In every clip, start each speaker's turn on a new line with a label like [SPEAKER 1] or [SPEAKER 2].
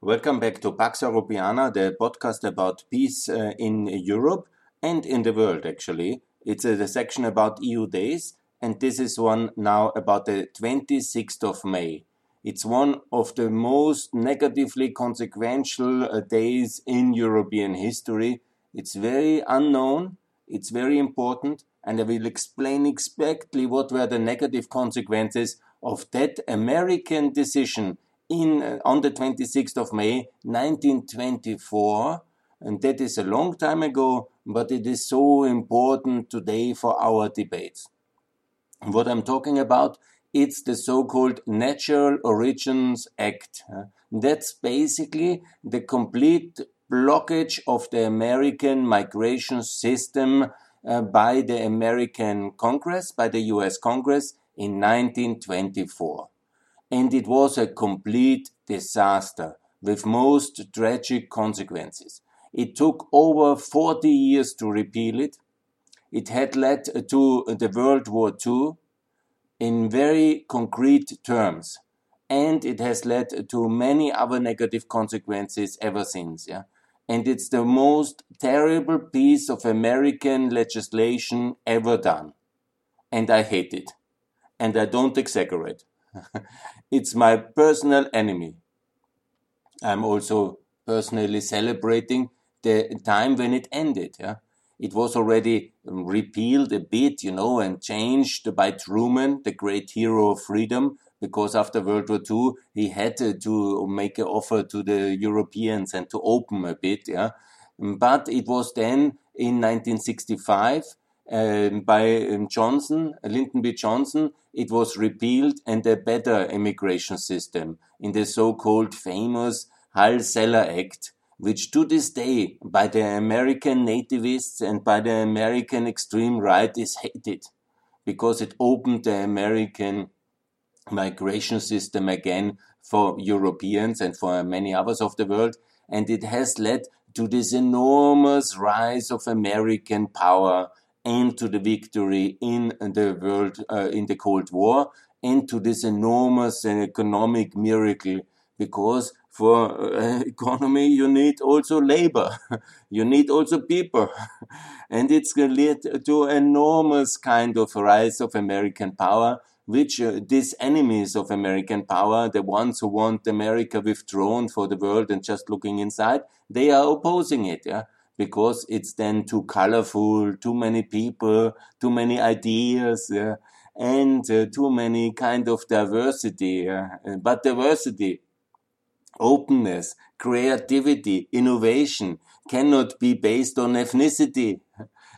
[SPEAKER 1] Welcome back to Pax Europiana, the podcast about peace uh, in Europe and in the world, actually. It's a, the section about EU days, and this is one now about the 26th of May. It's one of the most negatively consequential uh, days in European history. It's very unknown, it's very important, and I will explain exactly what were the negative consequences of that American decision in uh, on the 26th of May 1924 and that is a long time ago but it is so important today for our debates. What i'm talking about it's the so-called national origins act that's basically the complete blockage of the american migration system uh, by the american congress by the us congress in 1924 and it was a complete disaster with most tragic consequences. It took over 40 years to repeal it. It had led to the World War II in very concrete terms. And it has led to many other negative consequences ever since. Yeah? And it's the most terrible piece of American legislation ever done. And I hate it. And I don't exaggerate. it's my personal enemy. I'm also personally celebrating the time when it ended. Yeah? It was already repealed a bit, you know, and changed by Truman, the great hero of freedom, because after World War II, he had to make an offer to the Europeans and to open a bit. Yeah? But it was then in 1965 um, by um, Johnson, Lyndon B. Johnson, it was repealed and a better immigration system in the so-called famous Hart-Celler Act, which to this day by the American nativists and by the American extreme right is hated because it opened the American migration system again for Europeans and for many others of the world. And it has led to this enormous rise of American power and to the victory in the world uh, in the Cold War and to this enormous economic miracle because for uh, economy you need also labor. You need also people. And it's led to enormous kind of rise of american power which uh, these enemies of american power the ones who want america withdrawn for the world and just looking inside they are opposing it yeah because it's then too colorful, too many people, too many ideas, yeah, and uh, too many kind of diversity. Yeah. But diversity, openness, creativity, innovation cannot be based on ethnicity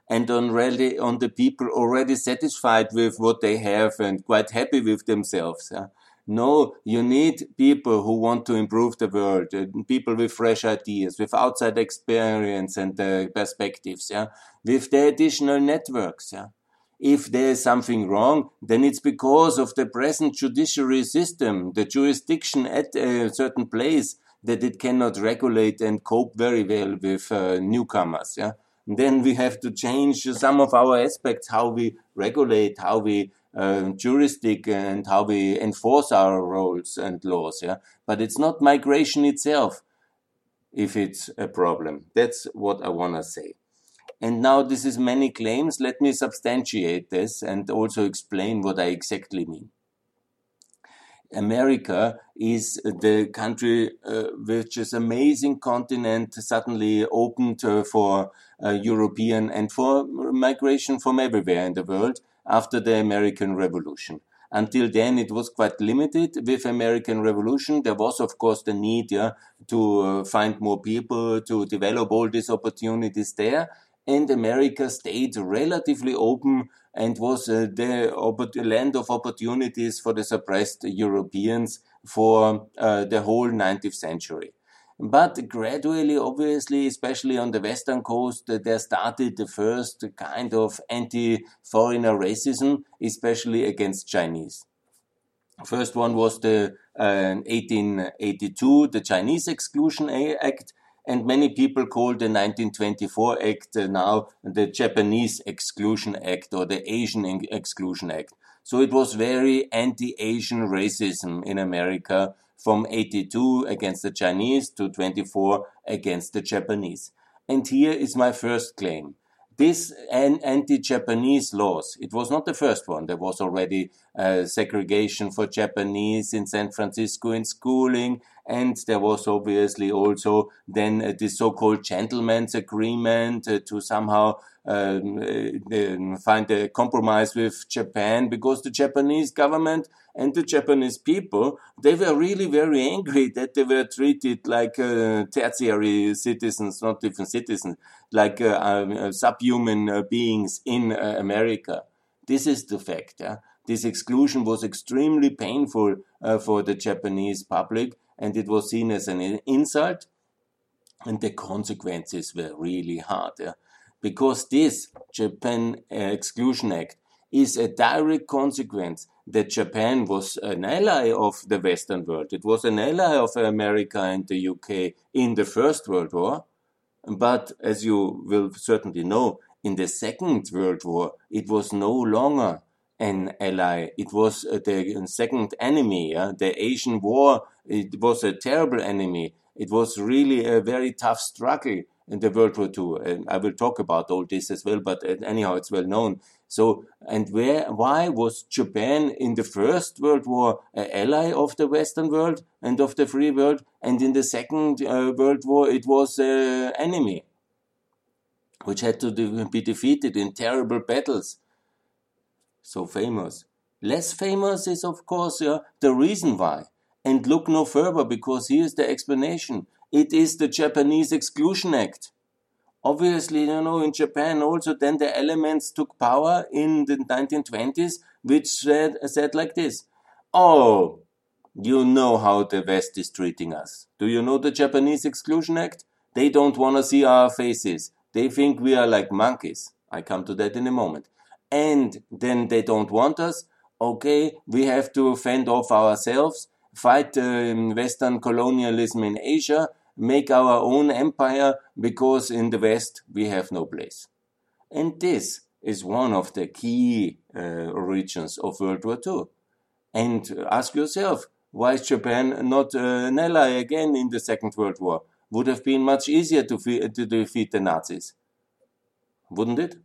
[SPEAKER 1] and on really on the people already satisfied with what they have and quite happy with themselves. Yeah. No, you need people who want to improve the world, uh, people with fresh ideas, with outside experience and uh, perspectives, yeah, with the additional networks, yeah. If there is something wrong, then it's because of the present judiciary system, the jurisdiction at a certain place that it cannot regulate and cope very well with uh, newcomers, yeah. Then we have to change some of our aspects, how we regulate, how we uh, jurisdict and how we enforce our rules and laws. Yeah, but it's not migration itself. If it's a problem, that's what I want to say. And now this is many claims. Let me substantiate this and also explain what I exactly mean. America is the country uh, which is amazing continent suddenly opened uh, for uh, European and for migration from everywhere in the world after the American Revolution. Until then, it was quite limited. With American Revolution, there was, of course, the need yeah, to uh, find more people, to develop all these opportunities there. And America stayed relatively open and was uh, the land of opportunities for the suppressed Europeans for uh, the whole 19th century. But gradually, obviously, especially on the western coast, there started the first kind of anti-foreigner racism, especially against Chinese. First one was the uh, 1882, the Chinese Exclusion Act, and many people call the 1924 Act uh, now the Japanese Exclusion Act or the Asian Exclusion Act. So it was very anti-Asian racism in America from 82 against the Chinese to 24 against the Japanese. And here is my first claim this anti-Japanese laws, it was not the first one. There was already uh, segregation for Japanese in San Francisco in schooling, and there was obviously also then uh, the so-called gentleman's agreement uh, to somehow um, uh, find a compromise with Japan because the Japanese government and the Japanese people they were really very angry that they were treated like uh, tertiary citizens, not even citizens, like uh, um, subhuman beings in America. This is the fact. Yeah? This exclusion was extremely painful for the Japanese public and it was seen as an insult and the consequences were really hard yeah? because this Japan Exclusion Act is a direct consequence that Japan was an ally of the Western world. It was an ally of America and the UK in the First World War. But as you will certainly know, in the Second World War, it was no longer an ally. It was uh, the second enemy. Yeah? The Asian War, it was a terrible enemy. It was really a very tough struggle in the World War II. And I will talk about all this as well, but uh, anyhow, it's well known. So, and where, why was Japan in the First World War an ally of the Western world and of the free world, and in the Second uh, World War it was an enemy, which had to be defeated in terrible battles so famous. Less famous is, of course, uh, the reason why. And look no further because here's the explanation. It is the Japanese Exclusion Act. Obviously, you know, in Japan also then the elements took power in the 1920s, which said, said like this. Oh, you know how the West is treating us. Do you know the Japanese Exclusion Act? They don't want to see our faces. They think we are like monkeys. I come to that in a moment and then they don't want us, okay, we have to fend off ourselves, fight um, Western colonialism in Asia, make our own empire, because in the West we have no place. And this is one of the key uh, origins of World War II. And ask yourself, why is Japan not an ally again in the Second World War? Would have been much easier to, to defeat the Nazis. Wouldn't it?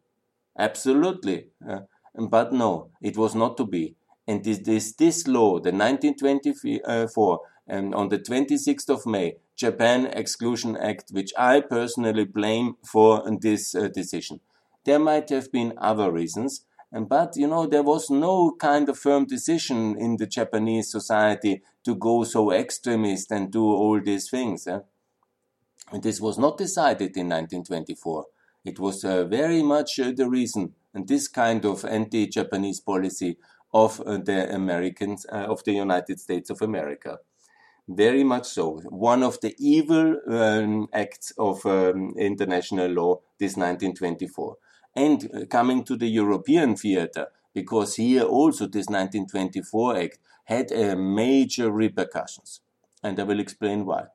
[SPEAKER 1] Absolutely. Uh, but no, it was not to be. And this, this, this law, the 1924, and on the 26th of May, Japan Exclusion Act, which I personally blame for this uh, decision. There might have been other reasons, but you know, there was no kind of firm decision in the Japanese society to go so extremist and do all these things. Eh? And this was not decided in 1924. It was uh, very much uh, the reason, and this kind of anti-Japanese policy of uh, the Americans, of the United States of America. Very much so. One of the evil um, acts of um, international law, this 1924. And coming to the European theater, because here also this 1924 act had uh, major repercussions. And I will explain why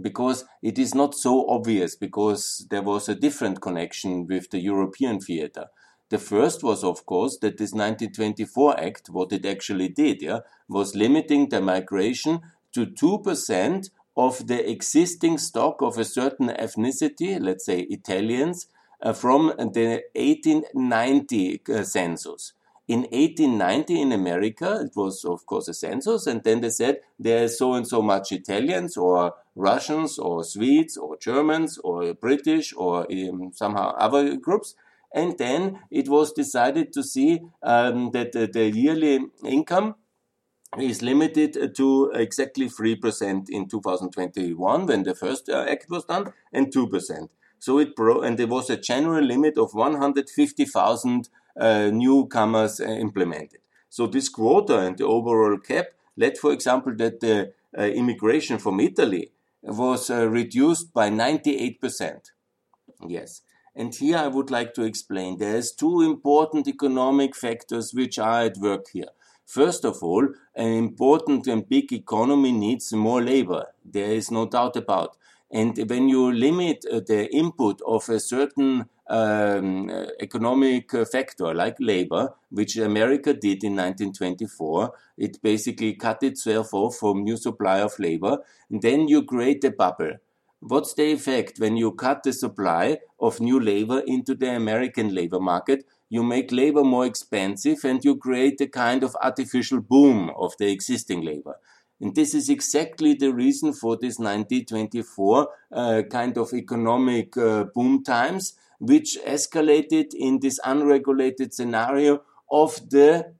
[SPEAKER 1] because it is not so obvious because there was a different connection with the European theater. The first was, of course, that this 1924 Act, what it actually did, yeah, was limiting the migration to 2% of the existing stock of a certain ethnicity, let's say Italians, uh, from the 1890 uh, census. In 1890 in America, it was of course a census, and then they said there is so and so much Italians or Russians or Swedes or Germans or British or um, somehow other groups. And then it was decided to see um, that the, the yearly income is limited to exactly 3% in 2021 when the first uh, act was done and 2%. So it and there was a general limit of 150,000 uh, newcomers uh, implemented. So this quota and the overall cap led, for example, that the uh, immigration from Italy was uh, reduced by 98%. Yes. And here I would like to explain there's two important economic factors which are at work here. First of all, an important and big economy needs more labor. There is no doubt about. And when you limit uh, the input of a certain um, economic factor like labor, which America did in 1924, it basically cut itself off from new supply of labor. And then you create a bubble. What's the effect when you cut the supply of new labor into the American labor market? You make labor more expensive and you create a kind of artificial boom of the existing labor. And this is exactly the reason for this 1924 uh, kind of economic uh, boom times, which escalated in this unregulated scenario of the,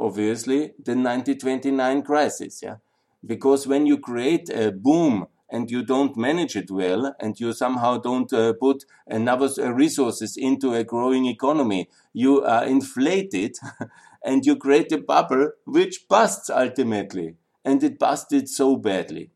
[SPEAKER 1] obviously, the 1929 crisis. Yeah? Because when you create a boom and you don't manage it well and you somehow don't uh, put enough uh, resources into a growing economy, you are inflated and you create a bubble which busts ultimately and it busted so badly.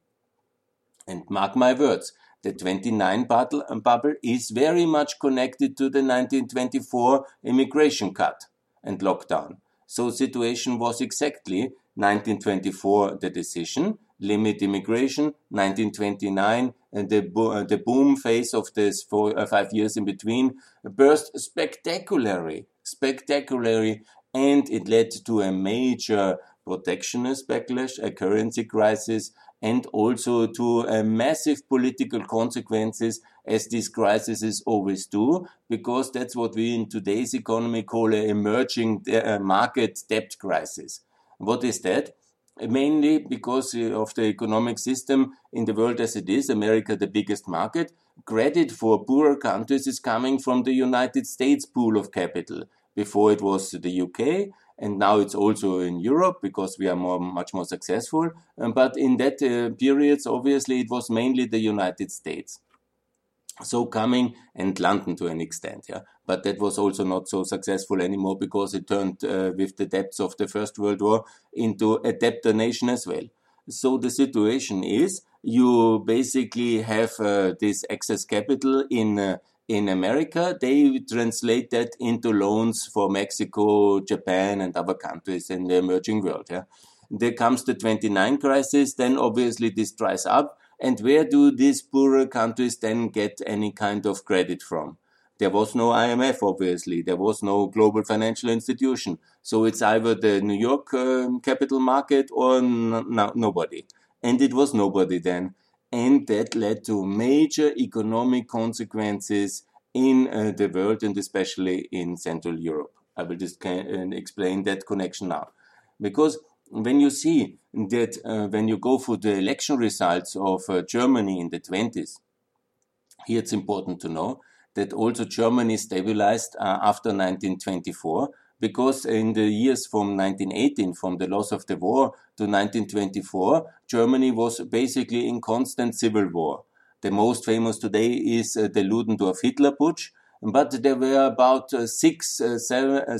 [SPEAKER 1] And mark my words, the 29 bubble, um, bubble is very much connected to the 1924 immigration cut and lockdown. So situation was exactly 1924 the decision, limit immigration, 1929 and the, bo- uh, the boom phase of this four, uh, five years in between burst spectacularly, spectacularly, and it led to a major protectionist backlash, a currency crisis, and also to uh, massive political consequences as these crises always do, because that's what we in today's economy call an emerging uh, market debt crisis. What is that? Mainly because uh, of the economic system in the world as it is, America the biggest market, credit for poorer countries is coming from the United States pool of capital. Before it was the UK, and now it's also in Europe because we are more, much more successful. Um, but in that uh, periods, obviously, it was mainly the United States. So coming and London to an extent, yeah. But that was also not so successful anymore because it turned uh, with the debts of the First World War into a debtor nation as well. So the situation is you basically have uh, this excess capital in uh, in America, they translate that into loans for Mexico, Japan, and other countries in the emerging world. Yeah? There comes the 29 crisis, then obviously this dries up. And where do these poorer countries then get any kind of credit from? There was no IMF, obviously. There was no global financial institution. So it's either the New York uh, capital market or nobody. And it was nobody then and that led to major economic consequences in uh, the world and especially in Central Europe. I will just uh, explain that connection now. Because when you see that uh, when you go for the election results of uh, Germany in the 20s, here it's important to know that also Germany stabilized uh, after 1924 because in the years from 1918, from the loss of the war to 1924, Germany was basically in constant civil war. The most famous today is uh, the Ludendorff Hitler Putsch, but there were about uh, six, uh, uh,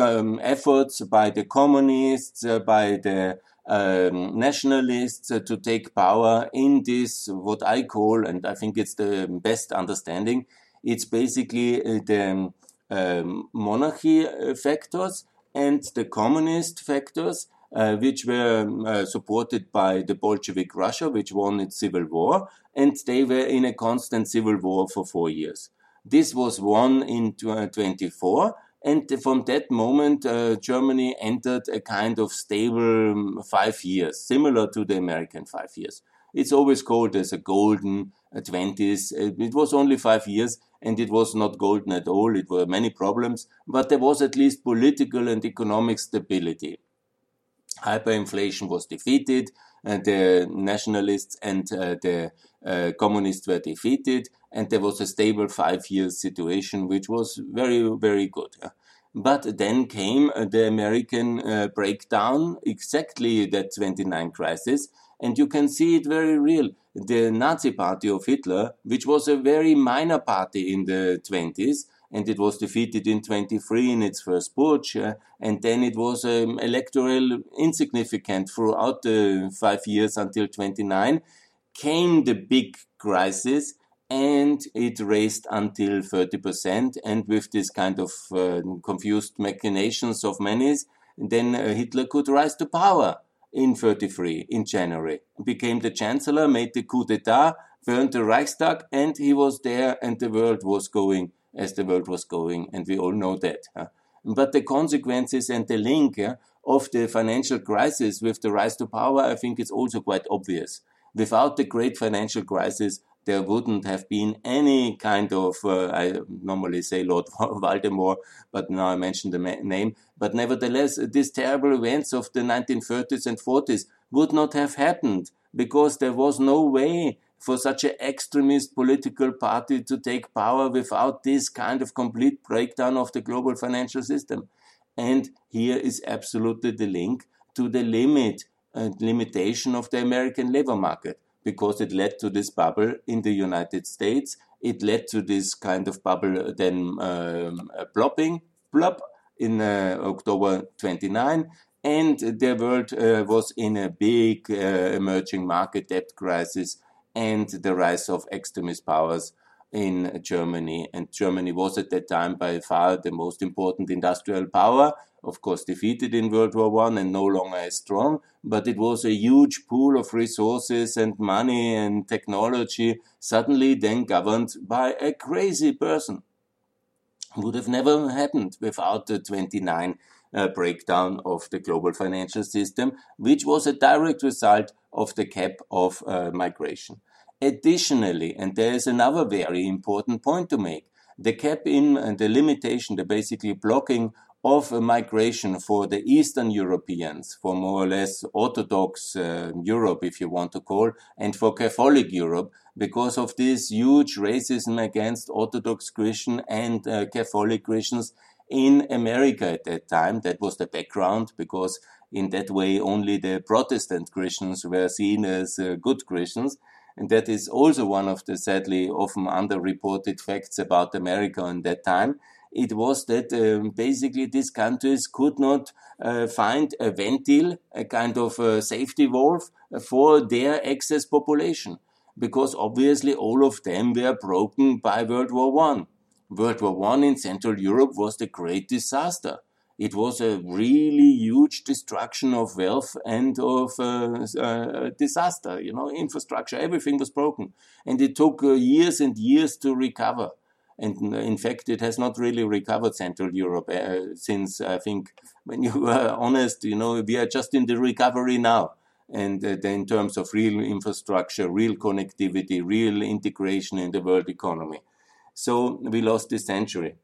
[SPEAKER 1] um, efforts by the communists, uh, by the um, nationalists uh, to take power in this, what I call, and I think it's the best understanding, it's basically the um, monarchy uh, factors and the communist factors, uh, which were um, uh, supported by the Bolshevik Russia, which won its civil war, and they were in a constant civil war for four years. This was won in 24, and from that moment, uh, Germany entered a kind of stable um, five years, similar to the American five years. It's always called as a golden 20s. It was only five years, and it was not golden at all. It were many problems, but there was at least political and economic stability. Hyperinflation was defeated, and the nationalists and uh, the uh, communists were defeated, and there was a stable five year situation, which was very, very good. But then came the American uh, breakdown, exactly that 29 crisis, and you can see it very real. The Nazi party of Hitler, which was a very minor party in the 20s, and it was defeated in 23 in its first putsch, uh, and then it was um, electoral insignificant throughout the five years until 29, came the big crisis, and it raised until 30%, and with this kind of uh, confused machinations of many, then uh, Hitler could rise to power in 33 in January. Became the chancellor, made the coup d'etat, burned the Reichstag, and he was there, and the world was going as the world was going, and we all know that. Huh? But the consequences and the link of the financial crisis with the rise to power, I think it's also quite obvious. Without the great financial crisis, there wouldn't have been any kind of, uh, I normally say Lord Voldemort, but now I mentioned the name. But nevertheless, these terrible events of the 1930s and 40s would not have happened because there was no way for such an extremist political party to take power without this kind of complete breakdown of the global financial system. And here is absolutely the link to the limit and uh, limitation of the American labor market because it led to this bubble in the United States. It led to this kind of bubble then um, plopping, plop, in uh, October 29. And the world uh, was in a big uh, emerging market debt crisis and the rise of extremist powers in Germany. And Germany was at that time by far the most important industrial power, of course, defeated in World War One and no longer as strong. But it was a huge pool of resources and money and technology, suddenly then governed by a crazy person. Would have never happened without the 29 uh, breakdown of the global financial system, which was a direct result of the cap of uh, migration. Additionally, and there is another very important point to make, the cap in and the limitation, the basically blocking of migration for the Eastern Europeans, for more or less Orthodox uh, Europe, if you want to call, and for Catholic Europe, because of this huge racism against Orthodox Christian and uh, Catholic Christians in America at that time. That was the background, because in that way only the Protestant Christians were seen as uh, good Christians. And that is also one of the sadly often underreported facts about America in that time. It was that um, basically these countries could not uh, find a ventil, a kind of a safety valve for their excess population, because obviously all of them were broken by World War One. World War One in Central Europe was the great disaster it was a really huge destruction of wealth and of uh, uh, disaster. You know, infrastructure, everything was broken, and it took uh, years and years to recover. And uh, in fact, it has not really recovered Central Europe uh, since I think, when you are honest, you know, we are just in the recovery now. And uh, in terms of real infrastructure, real connectivity, real integration in the world economy. So we lost this century.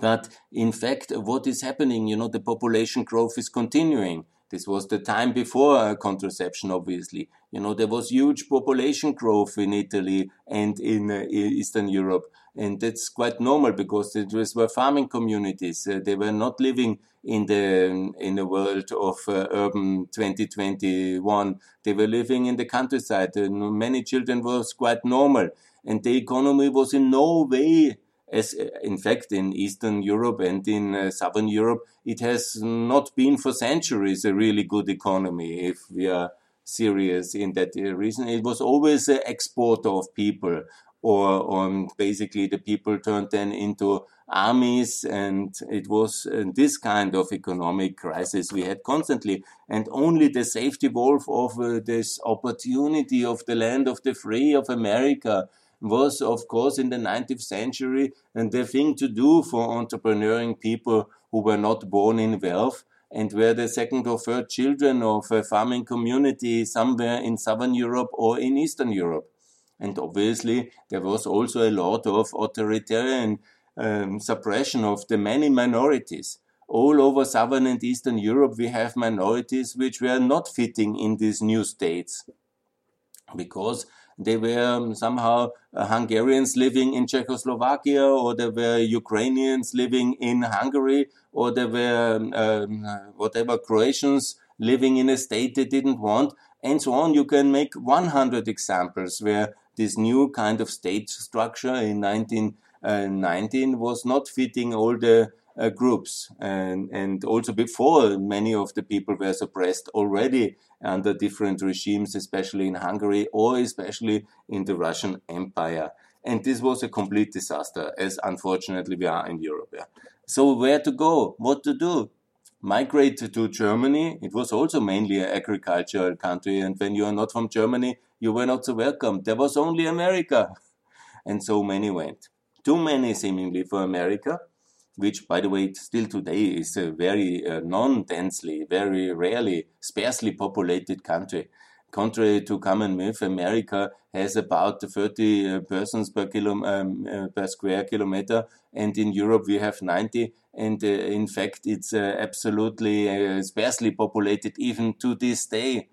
[SPEAKER 1] But in fact, what is happening? You know, the population growth is continuing. This was the time before contraception, obviously. You know, there was huge population growth in Italy and in uh, Eastern Europe. And that's quite normal because was were farming communities. Uh, they were not living in the in the world of uh, urban 2021. They were living in the countryside. many children was quite normal, and the economy was in no way as uh, in fact in Eastern Europe and in uh, Southern Europe, it has not been for centuries a really good economy. If we are serious in that uh, reason, it was always an exporter of people, or, um, basically the people turned then into armies, and it was uh, this kind of economic crisis we had constantly, and only the safety valve of uh, this opportunity of the land of the free of America was, of course, in the 19th century and the thing to do for entrepreneuring people who were not born in wealth and were the second or third children of a farming community somewhere in southern Europe or in Eastern Europe. And obviously, there was also a lot of authoritarian um, suppression of the many minorities. All over southern and eastern Europe, we have minorities which were not fitting in these new states because they were somehow uh, Hungarians living in Czechoslovakia, or there were Ukrainians living in Hungary, or there were um, uh, whatever Croatians living in a state they didn't want, and so on. You can make 100 examples where this new kind of state structure in 1919 uh, was not fitting all the uh, groups. And, and also before, many of the people were suppressed already under different regimes, especially in Hungary or especially in the Russian Empire. And this was a complete disaster, as unfortunately we are in Europe. Yeah. So where to go? What to do? migrate to Germany. It was also mainly an agricultural country. And when you are not from Germany, you were not so welcome. There was only America. And so many went. Too many seemingly for America, which by the way, still today is a very uh, non-densely, very rarely, sparsely populated country contrary to common myth, America has about 30 uh, persons per, kilo, um, uh, per square kilometer, and in Europe we have 90. And uh, in fact, it's uh, absolutely uh, sparsely populated even to this day.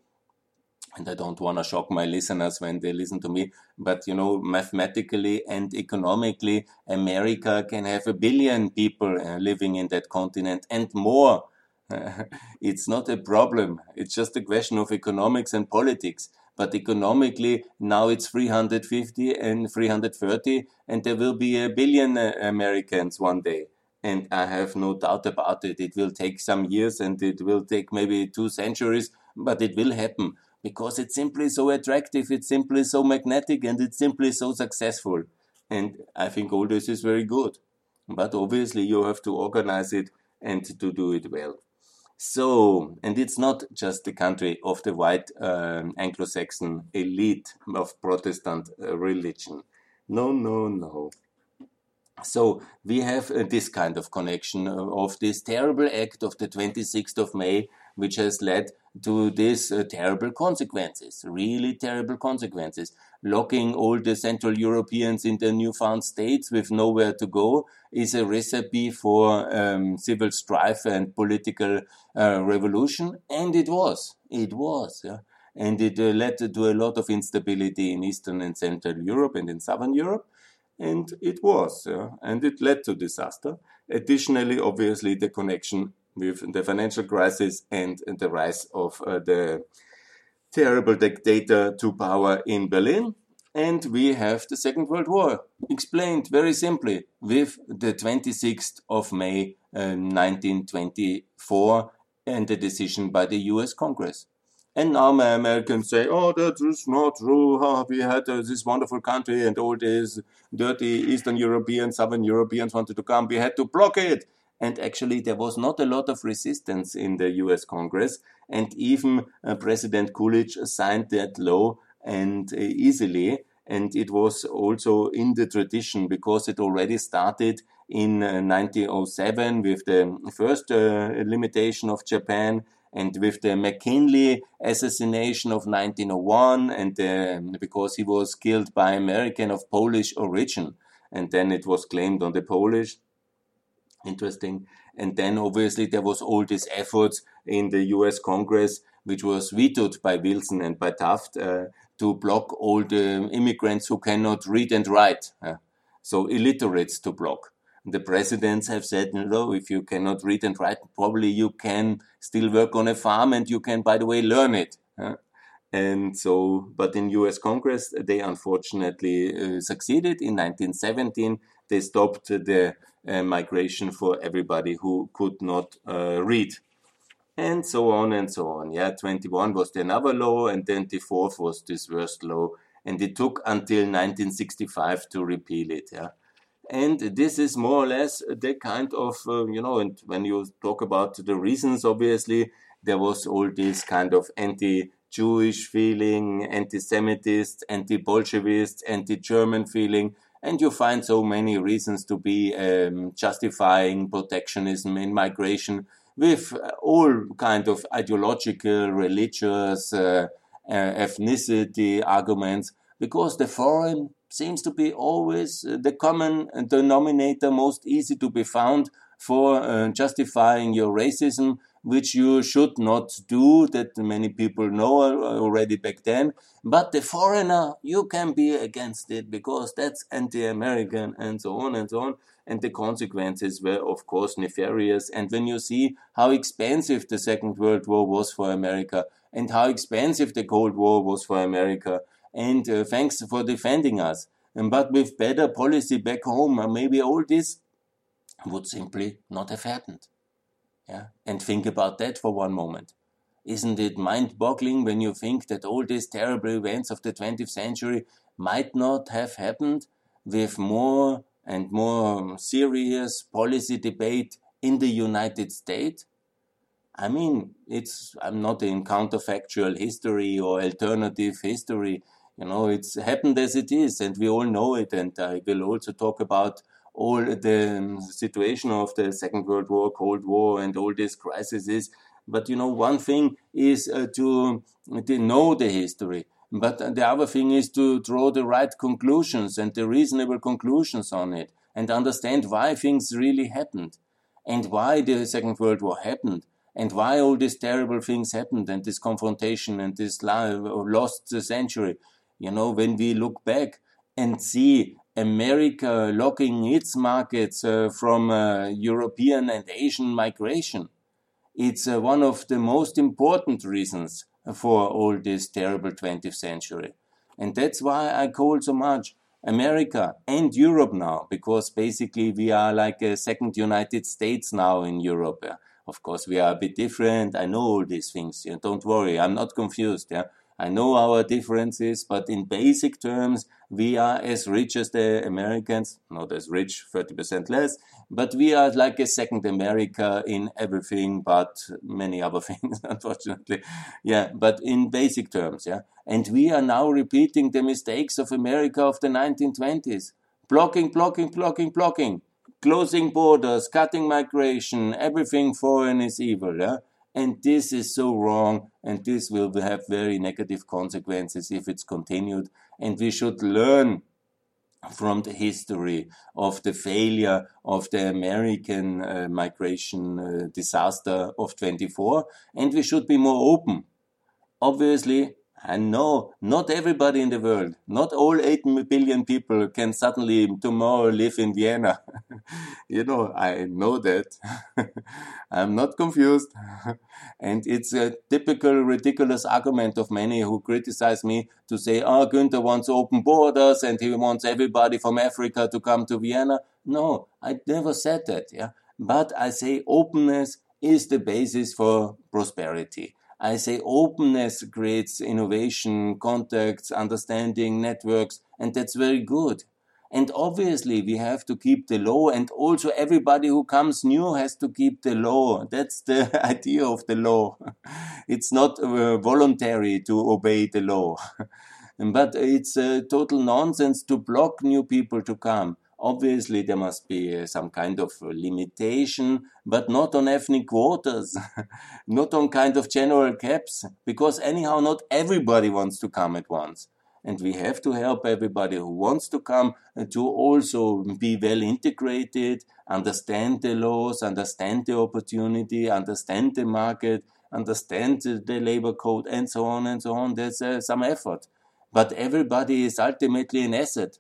[SPEAKER 1] And I don't want to shock my listeners when they listen to me, but you know, mathematically and economically, America can have a billion people uh, living in that continent and more it's not a problem. It's just a question of economics and politics. But economically, now it's 350 and 330, and there will be a billion uh, Americans one day. And I have no doubt about it. It will take some years and it will take maybe two centuries, but it will happen because it's simply so attractive, it's simply so magnetic, and it's simply so successful. And I think all this is very good. But obviously, you have to organize it and to do it well. So, and it's not just the country of the white um, Anglo Saxon elite of Protestant uh, religion. No, no, no. So we have uh, this kind of connection uh, of this terrible act of the 26th of May, which has led to these uh, terrible consequences, really terrible consequences. Locking all the Central Europeans in the newfound states with nowhere to go is a recipe for um, civil strife and political uh, revolution, and it was. It was. Yeah? And it uh, led to a lot of instability in Eastern and Central Europe and in Southern Europe and it was, yeah, and it led to disaster. Additionally, obviously, the connection with the financial crisis and the rise of uh, the terrible dictator to power in Berlin. And we have the Second World War explained very simply with the 26th of May uh, 1924 and the decision by the US Congress. And now my Americans say, oh, that is not true. Oh, we had uh, this wonderful country and all these dirty Eastern Europeans, Southern Europeans wanted to come. We had to block it. And actually, there was not a lot of resistance in the US Congress. And even uh, President Coolidge signed that law and uh, easily. And it was also in the tradition because it already started in 1907 uh, with the first uh, limitation of Japan and with the McKinley assassination of 1901, and uh, because he was killed by American of Polish origin, and then it was claimed on the Polish. Interesting. And then obviously there was all these efforts in the U.S. Congress, which was vetoed by Wilson and by Taft, uh, to block all the immigrants who cannot read and write. Uh, so illiterates to block the presidents have said, know, if you cannot read and write, probably you can still work on a farm and you can, by the way, learn it. And so, but in US Congress, they unfortunately uh, succeeded. In 1917, they stopped the uh, migration for everybody who could not uh, read. And so on and so on. Yeah, 21 was the another law, and 24th was this worst law. And it took until 1965 to repeal it. Yeah and this is more or less the kind of uh, you know and when you talk about the reasons obviously there was all this kind of anti Jewish feeling, anti Semitist, anti Bolshevist, anti German feeling, and you find so many reasons to be um, justifying protectionism in migration with all kind of ideological, religious, uh, uh, ethnicity arguments, because the foreign seems to be always uh, the common denominator most easy to be found for uh, justifying your racism, which you should not do, that many people know already back then. But the foreigner, you can be against it because that's anti American and so on and so on. And the consequences were, of course, nefarious. And when you see how expensive the Second World War was for America and how expensive the Cold War was for America, and uh, thanks for defending us. And, but with better policy back home, uh, maybe all this would simply not have happened. Yeah? And think about that for one moment. Isn't it mind boggling when you think that all these terrible events of the 20th century might not have happened with more and more serious policy debate in the United States? I mean, it's I'm not in counterfactual history or alternative history. You know, it's happened as it is, and we all know it. And I will also talk about all the um, situation of the Second World War, Cold War, and all these crises. But you know, one thing is uh, to, uh, to know the history. But uh, the other thing is to draw the right conclusions and the reasonable conclusions on it and understand why things really happened and why the Second World War happened and why all these terrible things happened and this confrontation and this lost century. You know, when we look back and see America locking its markets uh, from uh, European and Asian migration, it's uh, one of the most important reasons for all this terrible 20th century. And that's why I call so much America and Europe now, because basically we are like a second United States now in Europe. Of course, we are a bit different. I know all these things. Yeah? Don't worry, I'm not confused. Yeah? I know our differences, but in basic terms, we are as rich as the Americans, not as rich, 30% less, but we are like a second America in everything but many other things, unfortunately. Yeah, but in basic terms, yeah. And we are now repeating the mistakes of America of the 1920s. Blocking, blocking, blocking, blocking. Closing borders, cutting migration, everything foreign is evil, yeah. And this is so wrong, and this will have very negative consequences if it's continued. And we should learn from the history of the failure of the American uh, migration uh, disaster of 24, and we should be more open. Obviously, and no, not everybody in the world, not all 8 billion people can suddenly tomorrow live in Vienna. you know, I know that. I'm not confused. and it's a typical ridiculous argument of many who criticize me to say, oh, Günther wants open borders and he wants everybody from Africa to come to Vienna. No, I never said that. Yeah. But I say openness is the basis for prosperity. I say openness creates innovation, contacts, understanding, networks, and that's very good. And obviously, we have to keep the law, and also everybody who comes new has to keep the law. That's the idea of the law. it's not uh, voluntary to obey the law, but it's uh, total nonsense to block new people to come. Obviously, there must be uh, some kind of limitation, but not on ethnic quotas, not on kind of general caps, because anyhow, not everybody wants to come at once. And we have to help everybody who wants to come uh, to also be well integrated, understand the laws, understand the opportunity, understand the market, understand the labor code, and so on and so on. There's uh, some effort. But everybody is ultimately an asset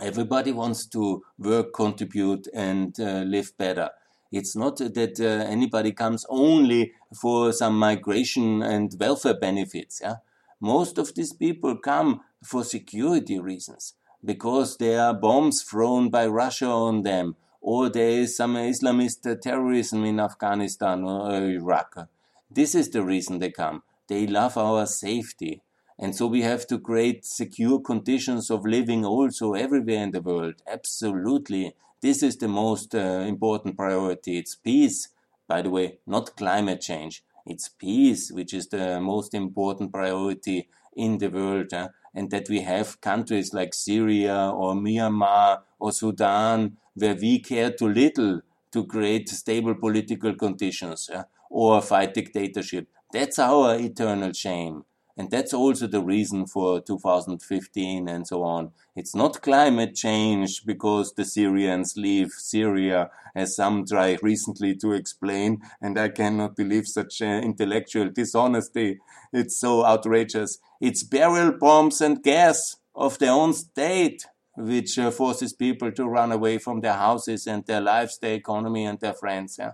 [SPEAKER 1] everybody wants to work, contribute, and uh, live better. It's not that uh, anybody comes only for some migration and welfare benefits. Yeah? Most of these people come for security reasons because there are bombs thrown by Russia on them, or there is some Islamist terrorism in Afghanistan or Iraq. This is the reason they come. They love our safety. And so we have to create secure conditions of living also everywhere in the world. Absolutely. This is the most uh, important priority. It's peace, by the way, not climate change. It's peace, which is the most important priority in the world. And that we have countries like Syria or Myanmar or Sudan where we care too little to create stable political conditions or fight dictatorship. That's our eternal shame. And that's also the reason for 2015 and so on. It's not climate change because the Syrians leave Syria, as some try recently to explain. And I cannot believe such uh, intellectual dishonesty. It's so outrageous. It's barrel bombs and gas of their own state which uh, forces people to run away from their houses and their lives, their economy and their friends. Yeah?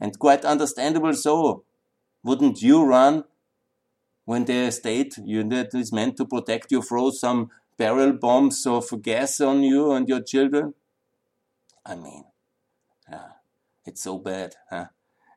[SPEAKER 1] And quite understandable so. Wouldn't you run when the state is meant to protect you throw some barrel bombs of gas on you and your children? I mean, it's so bad. Huh?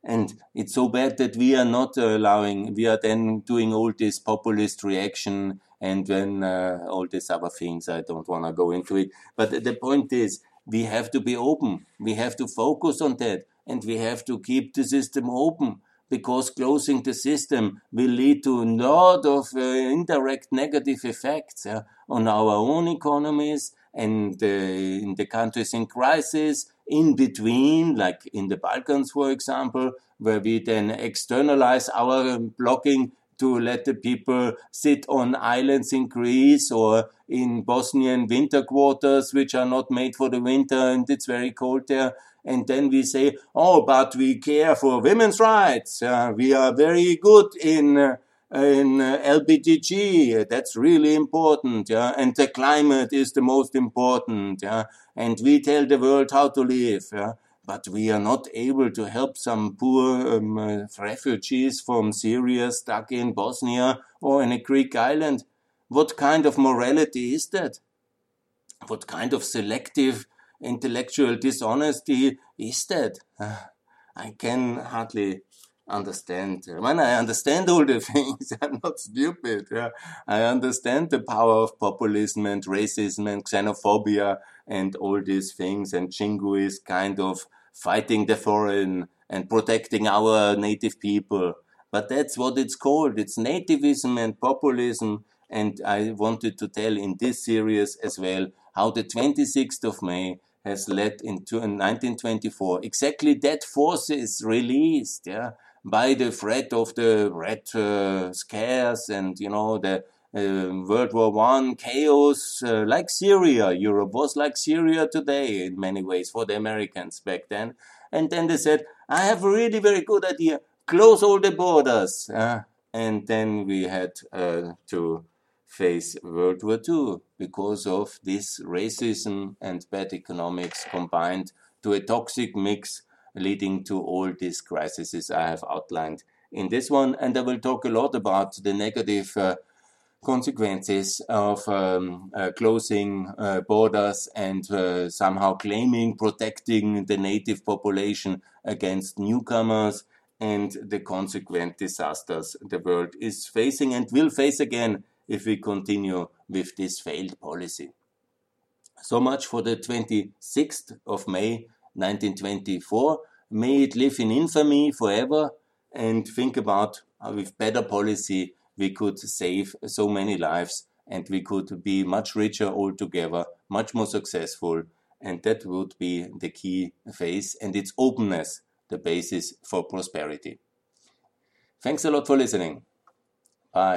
[SPEAKER 1] And it's so bad that we are not allowing, we are then doing all this populist reaction and then uh, all these other things. I don't want to go into it. But the point is, we have to be open. We have to focus on that. And we have to keep the system open because closing the system will lead to a lot of uh, indirect negative effects uh, on our own economies and uh, in the countries in crisis, in between, like in the Balkans, for example, where we then externalize our blocking to let the people sit on islands in Greece or in Bosnian winter quarters, which are not made for the winter and it's very cold there. And then we say, oh, but we care for women's rights. Uh, we are very good in uh, in uh, LBTG. That's really important. Yeah? And the climate is the most important. Yeah? And we tell the world how to live. Yeah? But we are not able to help some poor um, uh, refugees from Syria stuck in Bosnia or in a Greek island. What kind of morality is that? What kind of selective intellectual dishonesty is that? Ah, I can hardly understand. When I understand all the things, I'm not stupid. Yeah. I understand the power of populism and racism and xenophobia and all these things and jingoist kind of fighting the foreign and protecting our native people. But that's what it's called. It's nativism and populism. And I wanted to tell in this series as well how the 26th of May has led into in 1924 exactly that force is released. Yeah by the threat of the red uh, scares and you know the uh, World War One chaos, uh, like Syria. Europe was like Syria today in many ways for the Americans back then. And then they said, "I have a really very good idea. Close all the borders." and then we had uh, to face World War II because of this racism and bad economics combined to a toxic mix leading to all these crises I have outlined in this one. And I will talk a lot about the negative uh, consequences of um, uh, closing uh, borders and uh, somehow claiming protecting the native population against newcomers and the consequent disasters the world is facing and will face again if we continue with this failed policy. So much for the 26th of May 1924. May it live in infamy forever and think about how with better policy we could save so many lives and we could be much richer altogether, much more successful. And that would be the key phase and its openness, the basis for prosperity. Thanks a lot for listening. Bye.